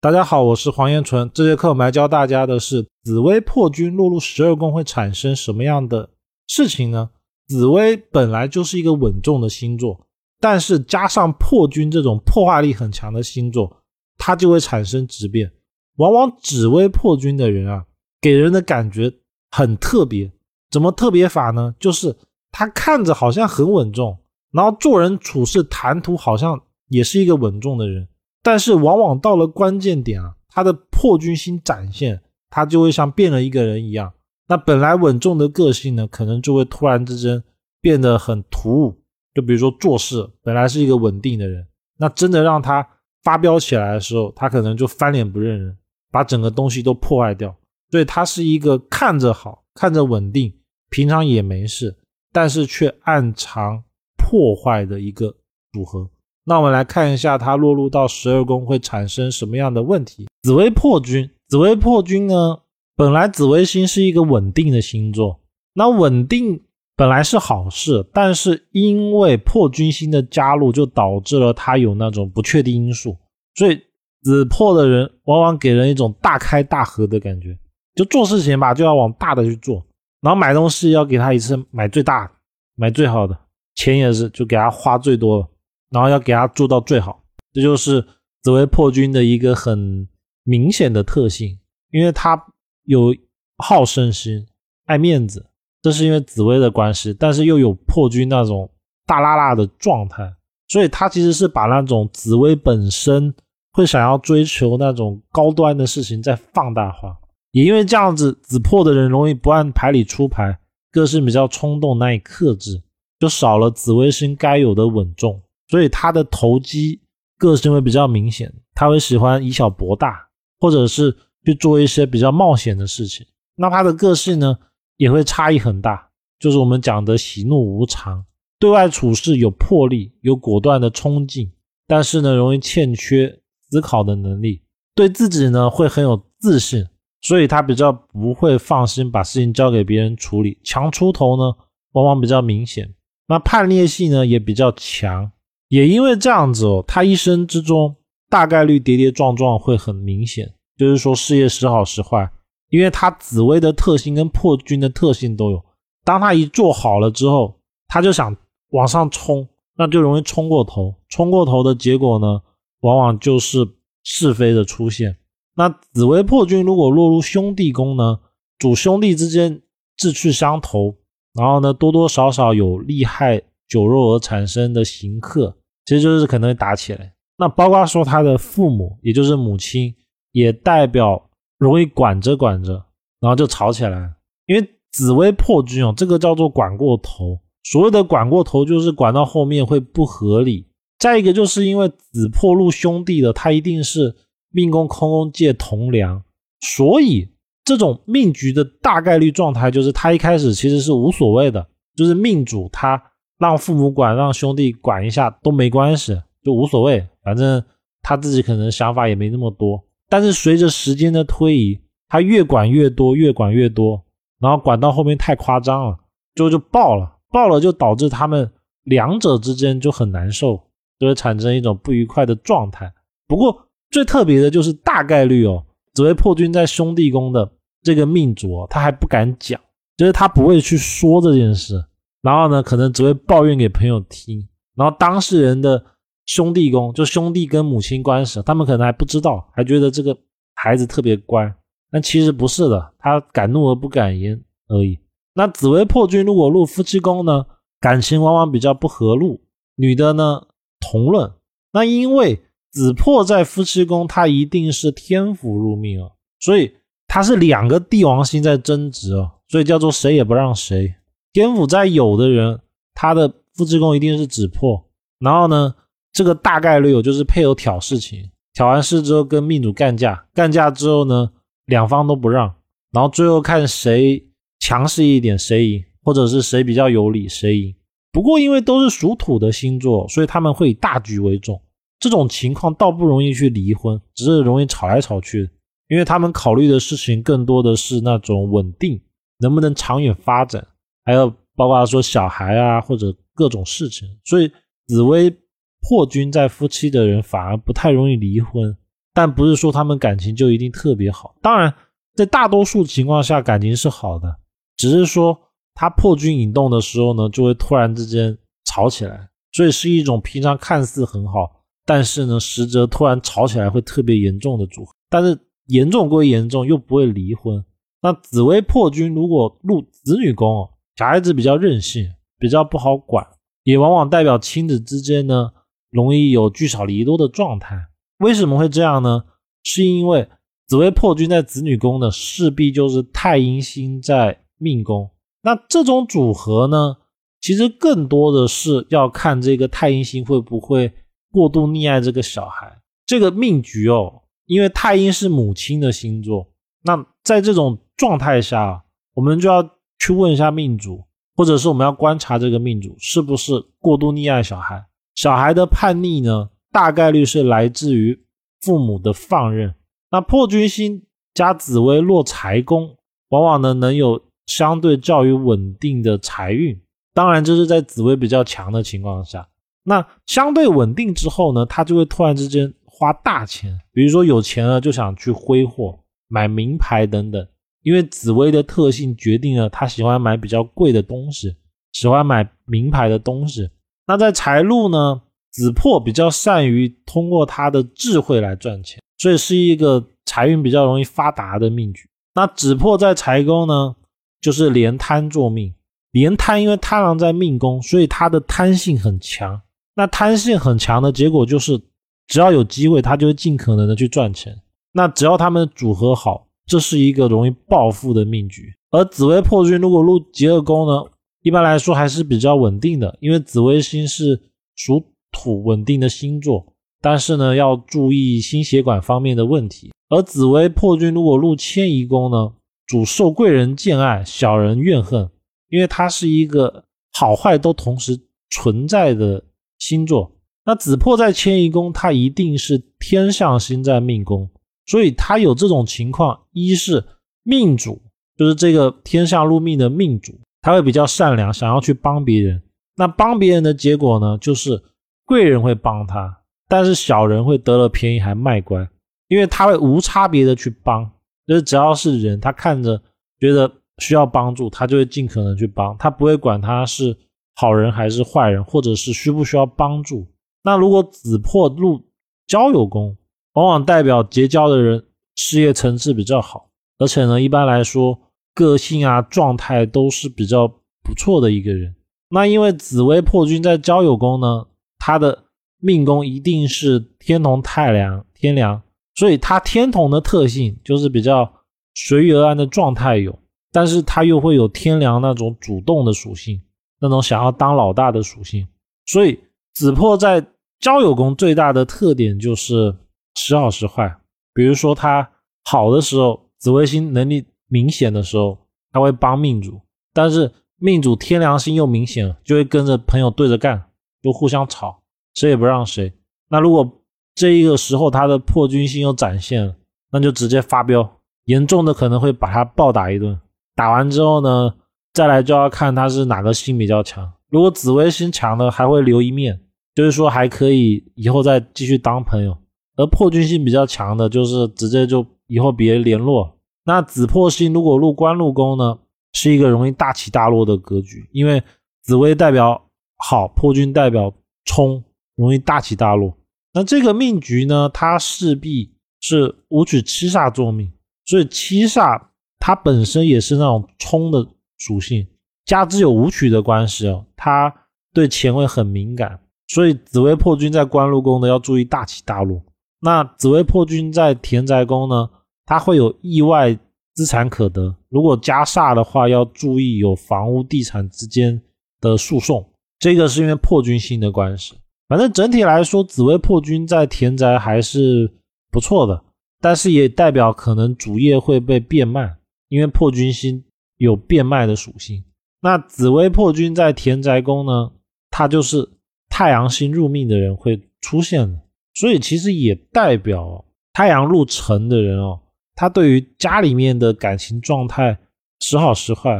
大家好，我是黄彦纯。这节课我们来教大家的是紫微破军落入十二宫会产生什么样的事情呢？紫薇本来就是一个稳重的星座，但是加上破军这种破坏力很强的星座，它就会产生质变。往往紫微破军的人啊，给人的感觉很特别。怎么特别法呢？就是他看着好像很稳重，然后做人处事谈吐好像也是一个稳重的人。但是往往到了关键点啊，他的破军星展现，他就会像变了一个人一样。那本来稳重的个性呢，可能就会突然之间变得很突兀。就比如说做事本来是一个稳定的人，那真的让他发飙起来的时候，他可能就翻脸不认人，把整个东西都破坏掉。所以他是一个看着好看着稳定，平常也没事，但是却暗藏破坏的一个组合。那我们来看一下，它落入到十二宫会产生什么样的问题？紫微破军，紫微破军呢？本来紫微星是一个稳定的星座，那稳定本来是好事，但是因为破军星的加入，就导致了它有那种不确定因素。所以紫破的人往往给人一种大开大合的感觉，就做事情吧，就要往大的去做，然后买东西要给他一次买最大的，买最好的，钱也是就给他花最多的。然后要给他做到最好，这就是紫薇破军的一个很明显的特性，因为他有好胜心、爱面子，这是因为紫薇的关系，但是又有破军那种大拉拉的状态，所以他其实是把那种紫薇本身会想要追求那种高端的事情再放大化，也因为这样子，紫破的人容易不按牌理出牌，个性比较冲动，难以克制，就少了紫微星该有的稳重。所以他的投机个性会比较明显，他会喜欢以小博大，或者是去做一些比较冒险的事情。那他的个性呢，也会差异很大，就是我们讲的喜怒无常，对外处事有魄力，有果断的冲劲，但是呢，容易欠缺思考的能力，对自己呢会很有自信，所以他比较不会放心把事情交给别人处理，强出头呢往往比较明显。那叛逆性呢也比较强。也因为这样子哦，他一生之中大概率跌跌撞撞会很明显，就是说事业时好时坏，因为他紫薇的特性跟破军的特性都有。当他一做好了之后，他就想往上冲，那就容易冲过头。冲过头的结果呢，往往就是是非的出现。那紫薇破军如果落入兄弟宫呢，主兄弟之间志趣相投，然后呢多多少少有利害。酒肉而产生的刑克，其实就是可能会打起来。那包括说他的父母，也就是母亲，也代表容易管着管着，然后就吵起来。因为紫薇破军哦，这个叫做管过头。所谓的管过头，就是管到后面会不合理。再一个，就是因为紫破入兄弟的，他一定是命宫空宫借同梁，所以这种命局的大概率状态，就是他一开始其实是无所谓的，就是命主他。让父母管，让兄弟管一下都没关系，就无所谓。反正他自己可能想法也没那么多。但是随着时间的推移，他越管越多，越管越多，然后管到后面太夸张了，最后就爆了。爆了就导致他们两者之间就很难受，就会产生一种不愉快的状态。不过最特别的就是大概率哦，紫薇破军在兄弟宫的这个命主，他还不敢讲，就是他不会去说这件事。然后呢，可能只会抱怨给朋友听。然后当事人的兄弟宫，就兄弟跟母亲关系，他们可能还不知道，还觉得这个孩子特别乖。但其实不是的，他敢怒而不敢言而已。那紫薇破军如果入夫妻宫呢，感情往往比较不和睦。女的呢，同论。那因为紫破在夫妻宫，它一定是天府入命啊，所以它是两个帝王星在争执哦，所以叫做谁也不让谁。天府在有的人，他的夫妻宫一定是指破，然后呢，这个大概率有就是配偶挑事情，挑完事之后跟命主干架，干架之后呢，两方都不让，然后最后看谁强势一点谁赢，或者是谁比较有理谁赢。不过因为都是属土的星座，所以他们会以大局为重，这种情况倒不容易去离婚，只是容易吵来吵去，因为他们考虑的事情更多的是那种稳定，能不能长远发展。还有包括说小孩啊，或者各种事情，所以紫薇破军在夫妻的人反而不太容易离婚。但不是说他们感情就一定特别好。当然，在大多数情况下感情是好的，只是说他破军引动的时候呢，就会突然之间吵起来，所以是一种平常看似很好，但是呢，实则突然吵起来会特别严重的组合。但是严重归严重，又不会离婚。那紫薇破军如果入子女宫，小孩子比较任性，比较不好管，也往往代表亲子之间呢容易有聚少离多的状态。为什么会这样呢？是因为紫薇破军在子女宫呢，势必就是太阴星在命宫。那这种组合呢，其实更多的是要看这个太阴星会不会过度溺爱这个小孩。这个命局哦，因为太阴是母亲的星座，那在这种状态下，我们就要去问一下命主，或者是我们要观察这个命主是不是过度溺爱小孩。小孩的叛逆呢，大概率是来自于父母的放任。那破军星加紫薇落财宫，往往呢能有相对较于稳定的财运。当然，这是在紫薇比较强的情况下。那相对稳定之后呢，他就会突然之间花大钱，比如说有钱了就想去挥霍。买名牌等等，因为紫薇的特性决定了他喜欢买比较贵的东西，喜欢买名牌的东西。那在财路呢，紫破比较善于通过他的智慧来赚钱，所以是一个财运比较容易发达的命局。那紫破在财宫呢，就是连贪做命，连贪因为贪狼在命宫，所以他的贪性很强。那贪性很强的结果就是，只要有机会，他就会尽可能的去赚钱。那只要他们组合好，这是一个容易暴富的命局。而紫薇破军如果入极恶宫呢，一般来说还是比较稳定的，因为紫微星是属土稳定的星座。但是呢，要注意心血管方面的问题。而紫薇破军如果入迁移宫呢，主受贵人见爱，小人怨恨，因为它是一个好坏都同时存在的星座。那紫破在迁移宫，它一定是天象星在命宫。所以他有这种情况，一是命主，就是这个天下入命的命主，他会比较善良，想要去帮别人。那帮别人的结果呢，就是贵人会帮他，但是小人会得了便宜还卖乖，因为他会无差别的去帮，就是只要是人，他看着觉得需要帮助，他就会尽可能去帮，他不会管他是好人还是坏人，或者是需不需要帮助。那如果子破入交友宫。往往代表结交的人事业层次比较好，而且呢，一般来说个性啊状态都是比较不错的一个人。那因为紫薇破军在交友宫呢，他的命宫一定是天同太良天梁，所以他天同的特性就是比较随遇而安的状态有，但是他又会有天良那种主动的属性，那种想要当老大的属性。所以紫破在交友宫最大的特点就是。时好时坏，比如说他好的时候，紫微星能力明显的时候，他会帮命主；但是命主天良心又明显，就会跟着朋友对着干，就互相吵，谁也不让谁。那如果这一个时候他的破军星又展现了，那就直接发飙，严重的可能会把他暴打一顿。打完之后呢，再来就要看他是哪个星比较强。如果紫微星强的，还会留一面，就是说还可以以后再继续当朋友。而破军星比较强的，就是直接就以后别联络。那紫破星如果入官禄宫呢，是一个容易大起大落的格局，因为紫薇代表好，破军代表冲，容易大起大落。那这个命局呢，它势必是武曲七煞作命，所以七煞它本身也是那种冲的属性，加之有武曲的关系哦，它对钱会很敏感，所以紫薇破军在官禄宫呢，要注意大起大落。那紫薇破军在田宅宫呢，它会有意外资产可得。如果加煞的话，要注意有房屋地产之间的诉讼。这个是因为破军星的关系。反正整体来说，紫薇破军在田宅还是不错的，但是也代表可能主业会被变卖，因为破军星有变卖的属性。那紫薇破军在田宅宫呢，它就是太阳星入命的人会出现的。所以其实也代表太阳入城的人哦，他对于家里面的感情状态时好时坏，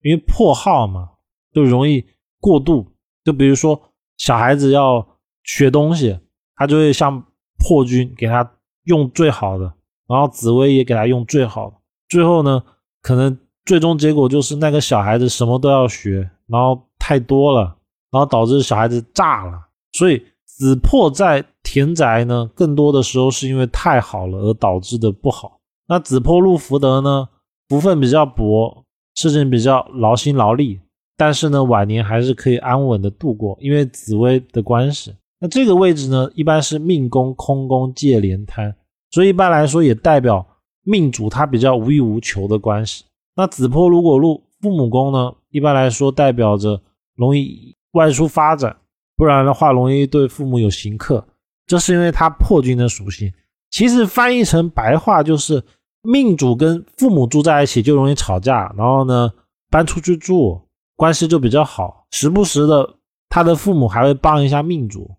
因为破耗嘛，就容易过度。就比如说小孩子要学东西，他就会像破军给他用最好的，然后紫薇也给他用最好的，最后呢，可能最终结果就是那个小孩子什么都要学，然后太多了，然后导致小孩子炸了。所以子破在田宅呢，更多的时候是因为太好了而导致的不好。那子破入福德呢，福分比较薄，事情比较劳心劳力，但是呢，晚年还是可以安稳的度过，因为紫薇的关系。那这个位置呢，一般是命宫空宫借连贪，所以一般来说也代表命主他比较无欲无求的关系。那子破如果入父母宫呢，一般来说代表着容易外出发展，不然的话容易对父母有刑克，这是因为他破军的属性。其实翻译成白话就是命主跟父母住在一起就容易吵架，然后呢搬出去住关系就比较好，时不时的他的父母还会帮一下命主。